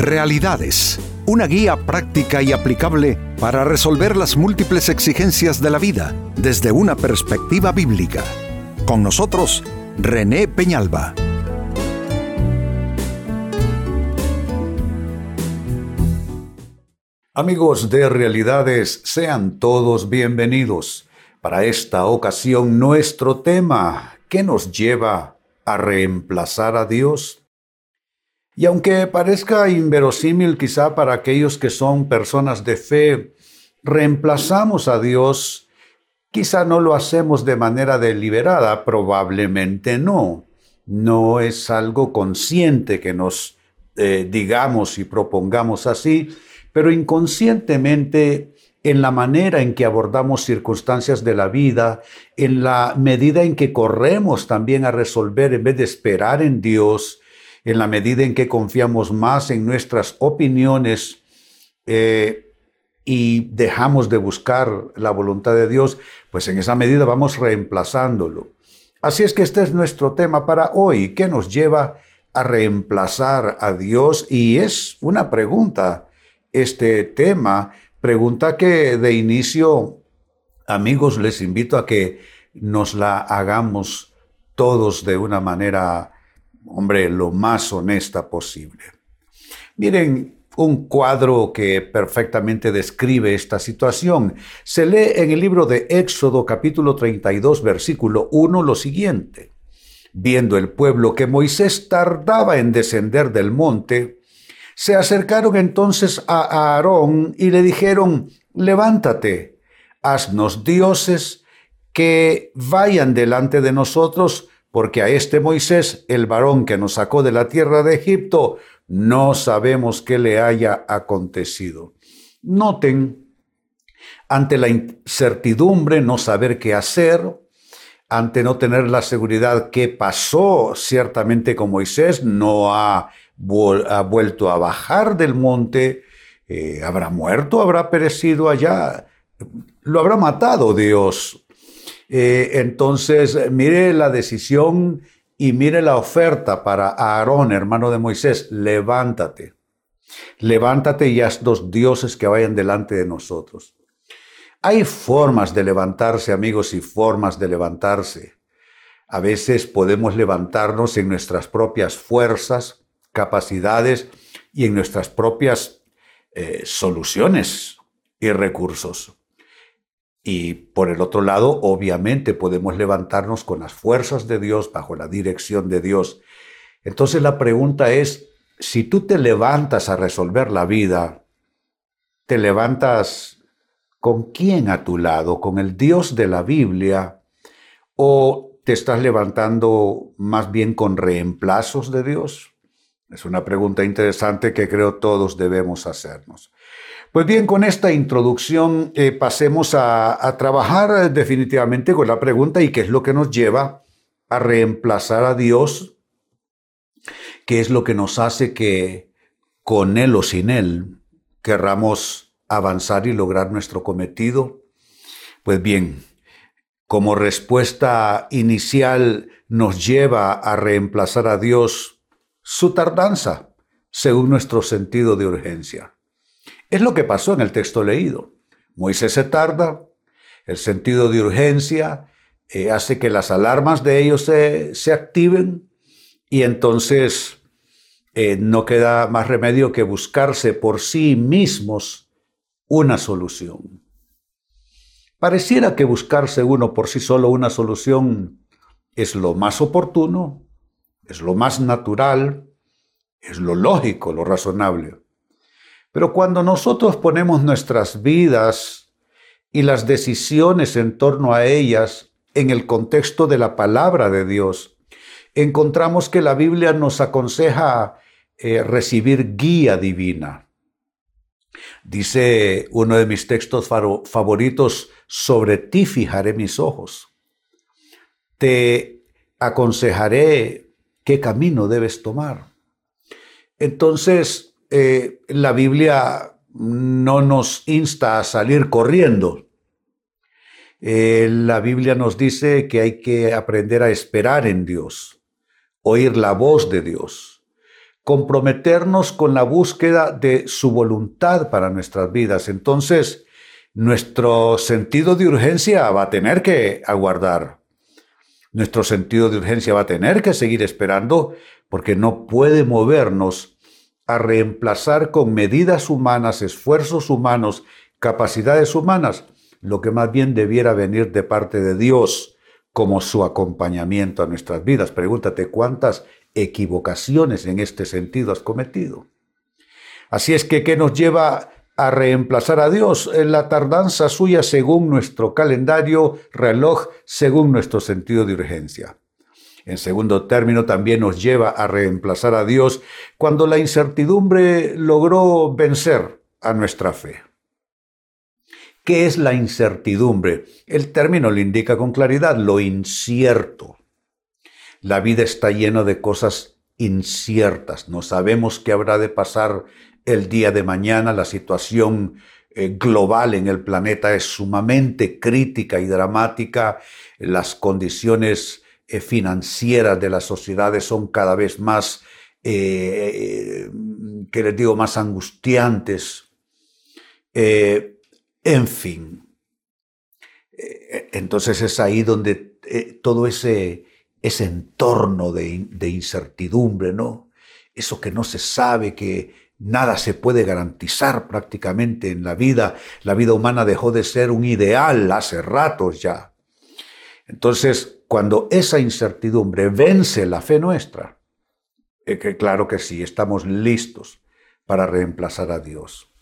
Realidades, una guía práctica y aplicable para resolver las múltiples exigencias de la vida desde una perspectiva bíblica. Con nosotros, René Peñalba. Amigos de Realidades, sean todos bienvenidos. Para esta ocasión, nuestro tema, ¿qué nos lleva a reemplazar a Dios? Y aunque parezca inverosímil quizá para aquellos que son personas de fe, reemplazamos a Dios, quizá no lo hacemos de manera deliberada, probablemente no. No es algo consciente que nos eh, digamos y propongamos así, pero inconscientemente en la manera en que abordamos circunstancias de la vida, en la medida en que corremos también a resolver en vez de esperar en Dios, en la medida en que confiamos más en nuestras opiniones eh, y dejamos de buscar la voluntad de Dios, pues en esa medida vamos reemplazándolo. Así es que este es nuestro tema para hoy, ¿qué nos lleva a reemplazar a Dios? Y es una pregunta este tema. Pregunta que de inicio, amigos, les invito a que nos la hagamos todos de una manera, hombre, lo más honesta posible. Miren, un cuadro que perfectamente describe esta situación. Se lee en el libro de Éxodo capítulo 32 versículo 1 lo siguiente. Viendo el pueblo que Moisés tardaba en descender del monte, se acercaron entonces a Aarón y le dijeron, levántate, haznos dioses que vayan delante de nosotros, porque a este Moisés, el varón que nos sacó de la tierra de Egipto, no sabemos qué le haya acontecido. Noten, ante la incertidumbre, no saber qué hacer, ante no tener la seguridad qué pasó ciertamente con Moisés, no ha ha vuelto a bajar del monte, eh, habrá muerto, habrá perecido allá, lo habrá matado Dios. Eh, entonces, mire la decisión y mire la oferta para Aarón, hermano de Moisés, levántate, levántate y haz dos dioses que vayan delante de nosotros. Hay formas de levantarse, amigos, y formas de levantarse. A veces podemos levantarnos en nuestras propias fuerzas, capacidades y en nuestras propias eh, soluciones y recursos. Y por el otro lado, obviamente podemos levantarnos con las fuerzas de Dios, bajo la dirección de Dios. Entonces la pregunta es, si tú te levantas a resolver la vida, ¿te levantas con quién a tu lado? ¿Con el Dios de la Biblia? ¿O te estás levantando más bien con reemplazos de Dios? Es una pregunta interesante que creo todos debemos hacernos. Pues bien, con esta introducción eh, pasemos a, a trabajar definitivamente con la pregunta y qué es lo que nos lleva a reemplazar a Dios, qué es lo que nos hace que con Él o sin Él querramos avanzar y lograr nuestro cometido. Pues bien, como respuesta inicial nos lleva a reemplazar a Dios su tardanza, según nuestro sentido de urgencia. Es lo que pasó en el texto leído. Moisés se tarda, el sentido de urgencia eh, hace que las alarmas de ellos se, activen y entonces eh, no queda más remedio que buscarse por sí mismos una solución. Pareciera que buscarse uno por sí solo una solución es lo más oportuno, es lo más natural, es lo lógico, lo razonable. Pero cuando nosotros ponemos nuestras vidas y las decisiones en torno a ellas en el contexto de la palabra de Dios, encontramos que la Biblia nos aconseja eh, recibir guía divina. Dice uno de mis textos favoritos, sobre ti fijaré mis ojos. Te aconsejaré qué camino debes tomar. Entonces, eh, la Biblia no nos insta a salir corriendo. Eh, la Biblia nos dice que hay que aprender a esperar en Dios, oír la voz de Dios, comprometernos con la búsqueda de su voluntad para nuestras vidas. Entonces, nuestro sentido de urgencia va a tener que aguardar. Nuestro sentido de urgencia va a tener que seguir esperando porque no puede movernos a reemplazar con medidas humanas, esfuerzos humanos, capacidades humanas, lo que más bien debiera venir de parte de Dios como su acompañamiento a nuestras vidas. Pregúntate cuántas equivocaciones en este sentido has cometido. Así es que, ¿qué nos lleva a reemplazar a Dios? En la tardanza suya según nuestro calendario, reloj, según nuestro sentido de urgencia. En segundo término, también nos lleva a reemplazar a Dios cuando la incertidumbre logró vencer a nuestra fe. ¿Qué es la incertidumbre? El término lo indica con claridad, lo incierto. La vida está llena de cosas inciertas. No sabemos qué habrá de pasar el día de mañana. La situación eh, global en el planeta es sumamente crítica y dramática. Las condiciones eh, financieras de las sociedades son cada vez más, eh, que les digo, más angustiantes. En fin. Eh, entonces es ahí donde eh, todo ese, ese entorno de, de, incertidumbre, ¿no? Eso que no se sabe, que nada se puede garantizar prácticamente en la vida. La vida humana dejó de ser un ideal hace ratos ya. Entonces, cuando esa incertidumbre vence la fe nuestra, eh, claro que sí, estamos listos para reemplazar a Dios.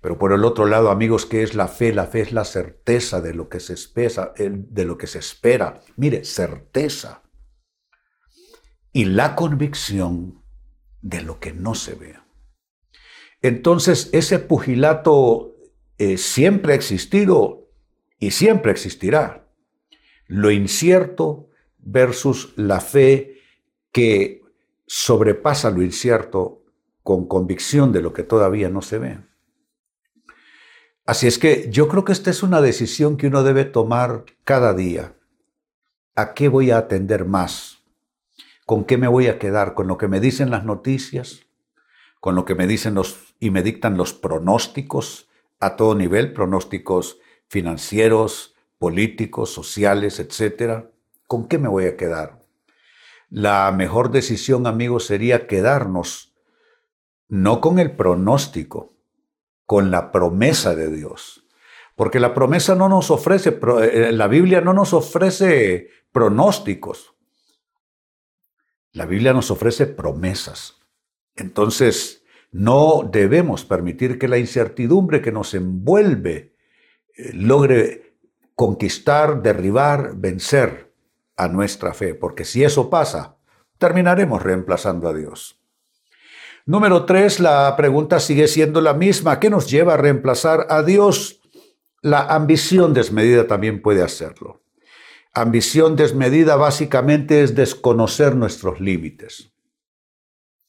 Pero por el otro lado, amigos, ¿qué es la fe? La fe es la certeza de lo que se espera, de lo que se espera. Mire, certeza. Y la convicción de lo que no se ve. Entonces, ese pugilato eh, siempre ha existido y siempre existirá. Lo incierto versus la fe que sobrepasa lo incierto con convicción de lo que todavía no se ve. Así es que yo creo que esta es una decisión que uno debe tomar cada día. ¿A qué voy a atender más? ¿Con qué me voy a quedar? ¿Con lo que me dicen las noticias? ¿Con lo que me dicen los y me dictan los pronósticos a todo nivel, pronósticos financieros, políticos, sociales, etcétera? ¿Con qué me voy a quedar? La mejor decisión, amigos, sería quedarnos no con el pronóstico, con la promesa de Dios. Porque la promesa no nos ofrece, eh, la Biblia no nos ofrece pronósticos. La Biblia nos ofrece promesas. Entonces, no debemos permitir que la incertidumbre que nos envuelve eh, logre conquistar, derribar, vencer a nuestra fe, porque si eso pasa, terminaremos reemplazando a Dios. Número tres, la pregunta sigue siendo la misma. ¿Qué nos lleva a reemplazar a Dios? La ambición desmedida también puede hacerlo. Ambición desmedida básicamente es desconocer nuestros límites.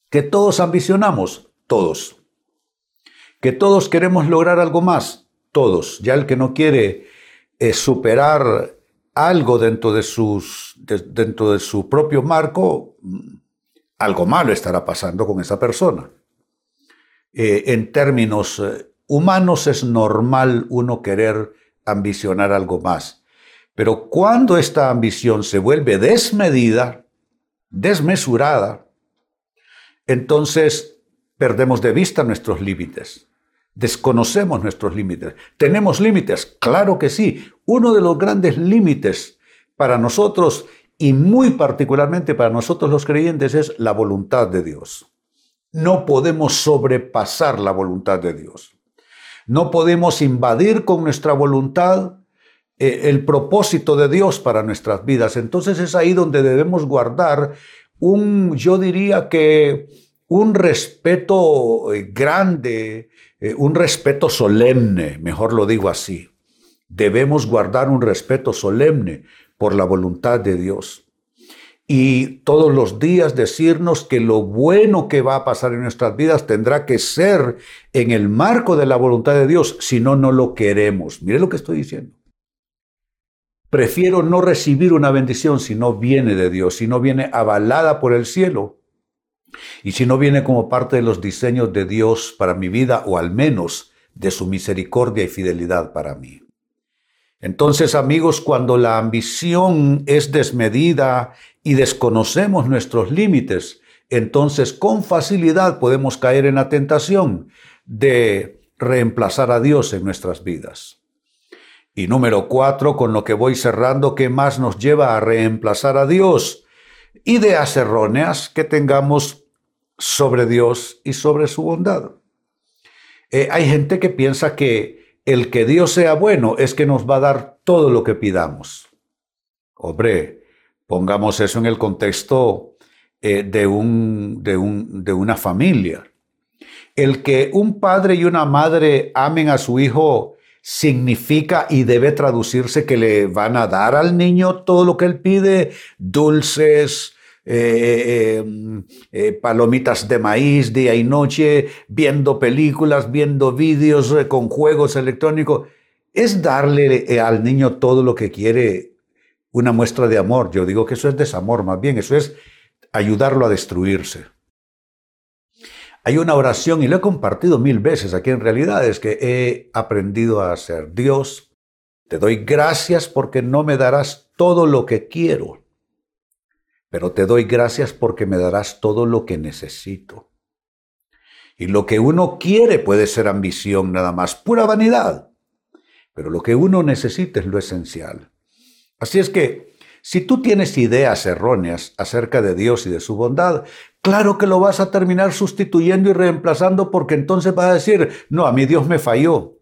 Que todos ambicionamos, todos. Que todos queremos lograr algo más, todos. Ya el que no quiere eh, superar algo dentro de, sus, dentro de su propio marco, algo malo estará pasando con esa persona. Eh, en términos eh, humanos es normal uno querer ambicionar algo más, pero cuando esta ambición se vuelve desmedida, desmesurada, entonces perdemos de vista nuestros límites. Desconocemos nuestros límites. ¿Tenemos límites? Claro que sí. Uno de los grandes límites para nosotros y muy particularmente para nosotros los creyentes es la voluntad de Dios. No podemos sobrepasar la voluntad de Dios. No podemos invadir con nuestra voluntad eh, el propósito de Dios para nuestras vidas. Entonces es ahí donde debemos guardar un, yo diría que un respeto eh, grande, eh, un respeto solemne, mejor lo digo así. Debemos guardar un respeto solemne por la voluntad de Dios. Y todos los días decirnos que lo bueno que va a pasar en nuestras vidas tendrá que ser en el marco de la voluntad de Dios, si no, no lo queremos. Mire lo que estoy diciendo. Prefiero no recibir una bendición si no viene de Dios, si no viene avalada por el cielo, Y si no viene como parte de los diseños de Dios para mi vida, o al menos de su misericordia y fidelidad para mí. Entonces, amigos, cuando la ambición es desmedida y desconocemos nuestros límites, entonces con facilidad podemos caer en la tentación de reemplazar a Dios en nuestras vidas. Y número cuatro, con lo que voy cerrando, ¿qué más nos lleva a reemplazar a Dios? Ideas erróneas que tengamos sobre Dios y sobre su bondad. Eh, hay gente que piensa que el que Dios sea bueno es que nos va a dar todo lo que pidamos. Hombre, pongamos eso en el contexto eh, de, un, de, un, de una familia. El que un padre y una madre amen a su hijo significa y debe traducirse que le van a dar al niño todo lo que él pide, dulces, eh, eh, palomitas de maíz día y noche, viendo películas, viendo vídeos con juegos electrónicos. Es darle al niño todo lo que quiere una muestra de amor. Yo digo que eso es desamor, más bien, eso es ayudarlo a destruirse. Hay una oración, y lo he compartido mil veces aquí en realidad, es que he aprendido a hacer. Dios, te doy gracias porque no me darás todo lo que quiero, pero te doy gracias porque me darás todo lo que necesito. Y lo que uno quiere puede ser ambición nada más, pura vanidad, pero lo que uno necesita es lo esencial. Así es que si tú tienes ideas erróneas acerca de Dios y de su bondad, claro que lo vas a terminar sustituyendo y reemplazando porque entonces vas a decir, no, a mí Dios me falló.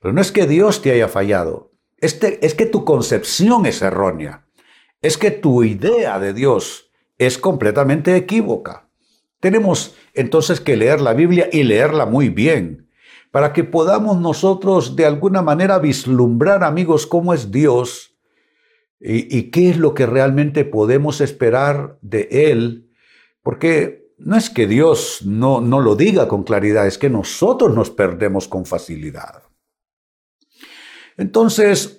Pero no es que Dios te haya fallado, este, es que tu concepción es errónea, es que tu idea de Dios es completamente equívoca. Tenemos entonces que leer la Biblia y leerla muy bien, para que podamos nosotros de alguna manera vislumbrar, amigos, cómo es Dios y, qué es lo que realmente podemos esperar de Él, porque no es que Dios no, no lo diga con claridad, es que nosotros nos perdemos con facilidad. Entonces,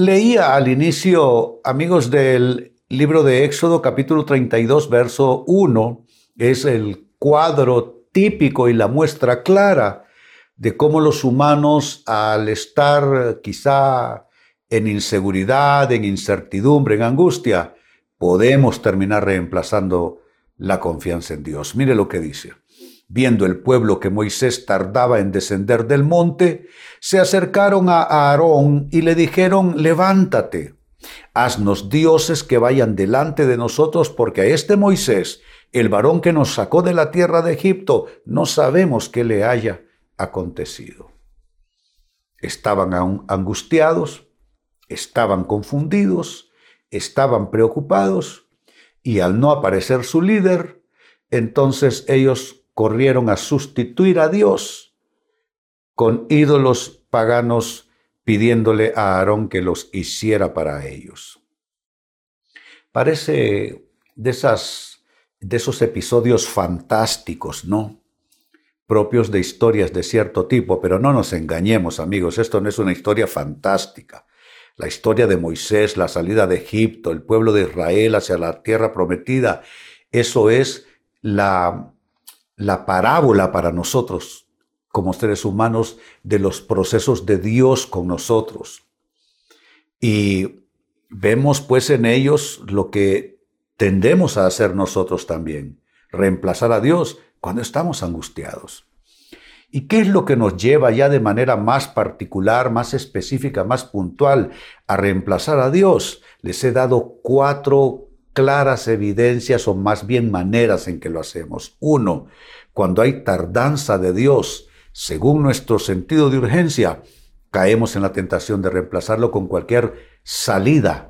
leía al inicio, amigos, del libro de Éxodo capítulo 32, verso 1, es el cuadro típico y la muestra clara de cómo los humanos, al estar quizá en inseguridad, en incertidumbre, en angustia, podemos terminar reemplazando la confianza en Dios. Mire lo que dice. Viendo el pueblo que Moisés tardaba en descender del monte, se acercaron a Aarón y le dijeron, levántate, haznos dioses que vayan delante de nosotros, porque a este Moisés, el varón que nos sacó de la tierra de Egipto, no sabemos qué le haya acontecido. Estaban aún angustiados, estaban confundidos, estaban preocupados y al no aparecer su líder, entonces ellos corrieron a sustituir a Dios con ídolos paganos pidiéndole a Aarón que los hiciera para ellos. Parece de, esas, de esos episodios fantásticos, ¿no? propios de historias de cierto tipo, pero no nos engañemos amigos, esto no es una historia fantástica la historia de Moisés, la salida de Egipto, el pueblo de Israel hacia la tierra prometida, eso es la, la parábola para nosotros como seres humanos de los procesos de Dios con nosotros. Y vemos pues en ellos lo que tendemos a hacer nosotros también, reemplazar a Dios cuando estamos angustiados. ¿Y qué es lo que nos lleva ya de manera más particular, más específica, más puntual a reemplazar a Dios? Les he dado cuatro claras evidencias o más bien maneras en que lo hacemos. Uno, cuando hay tardanza de Dios, según nuestro sentido de urgencia, caemos en la tentación de reemplazarlo con cualquier salida,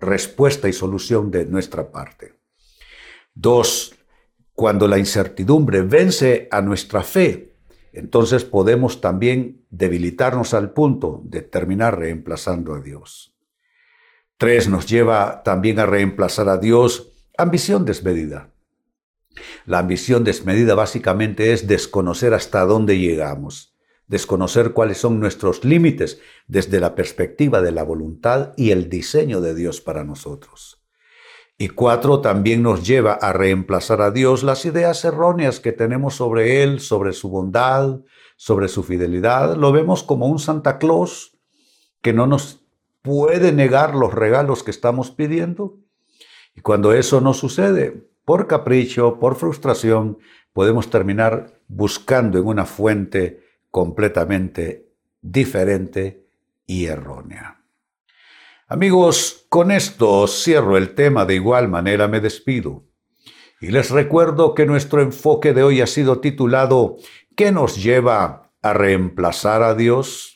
respuesta y solución de nuestra parte. Dos, cuando la incertidumbre vence a nuestra fe, entonces podemos también debilitarnos al punto de terminar reemplazando a Dios. Tres, nos lleva también a reemplazar a Dios ambición desmedida. La ambición desmedida básicamente es desconocer hasta dónde llegamos, desconocer cuáles son nuestros límites desde la perspectiva de la voluntad y el diseño de Dios para nosotros. Y cuatro, también nos lleva a reemplazar a Dios las ideas erróneas que tenemos sobre Él, sobre su bondad, sobre su fidelidad. Lo vemos como un Santa Claus que no nos puede negar los regalos que estamos pidiendo. Y cuando eso no sucede, por capricho, por frustración, podemos terminar buscando en una fuente completamente diferente y errónea. Amigos, con esto cierro el tema, de igual manera me despido. Y les recuerdo que nuestro enfoque de hoy ha sido titulado ¿Qué nos lleva a reemplazar a Dios?